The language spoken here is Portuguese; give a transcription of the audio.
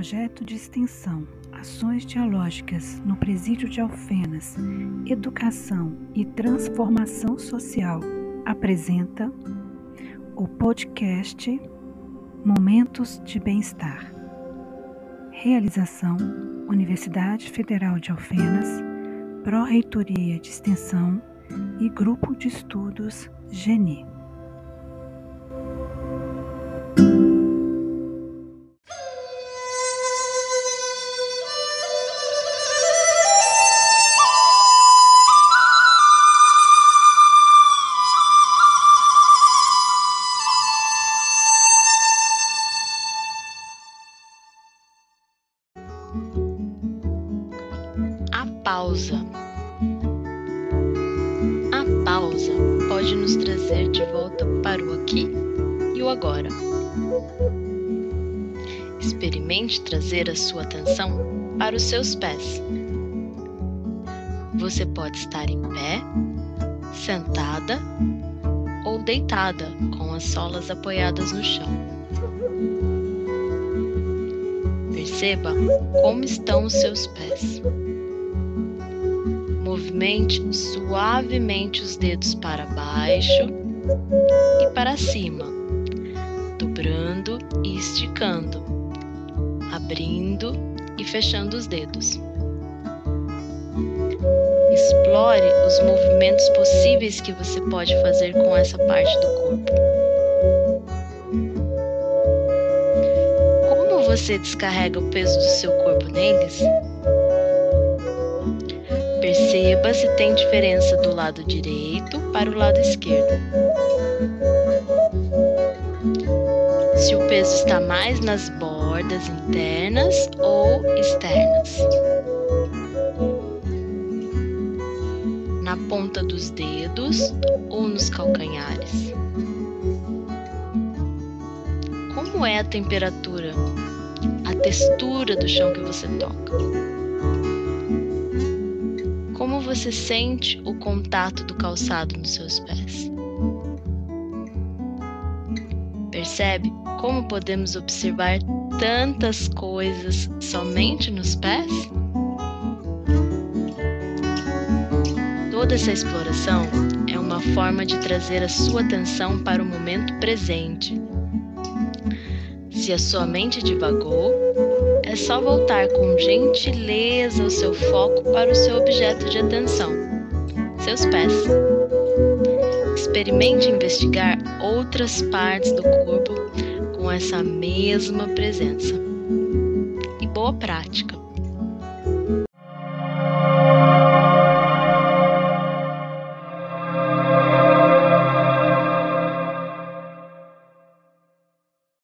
Projeto de Extensão Ações Dialógicas no Presídio de Alfenas, Educação e Transformação Social apresenta o podcast Momentos de Bem-Estar. Realização Universidade Federal de Alfenas, Pró-Reitoria de Extensão e Grupo de Estudos GENI. Pausa. A pausa pode nos trazer de volta para o aqui e o agora. Experimente trazer a sua atenção para os seus pés. Você pode estar em pé, sentada ou deitada com as solas apoiadas no chão. Perceba como estão os seus pés. Movimente suavemente os dedos para baixo e para cima, dobrando e esticando, abrindo e fechando os dedos. Explore os movimentos possíveis que você pode fazer com essa parte do corpo. Como você descarrega o peso do seu corpo neles? Perceba se tem diferença do lado direito para o lado esquerdo. Se o peso está mais nas bordas internas ou externas. Na ponta dos dedos ou nos calcanhares. Como é a temperatura, a textura do chão que você toca? Você sente o contato do calçado nos seus pés? Percebe como podemos observar tantas coisas somente nos pés? Toda essa exploração é uma forma de trazer a sua atenção para o momento presente. Se a sua mente divagou, é só voltar com gentileza o seu foco para o seu objeto de atenção, seus pés. Experimente investigar outras partes do corpo com essa mesma presença. E boa prática!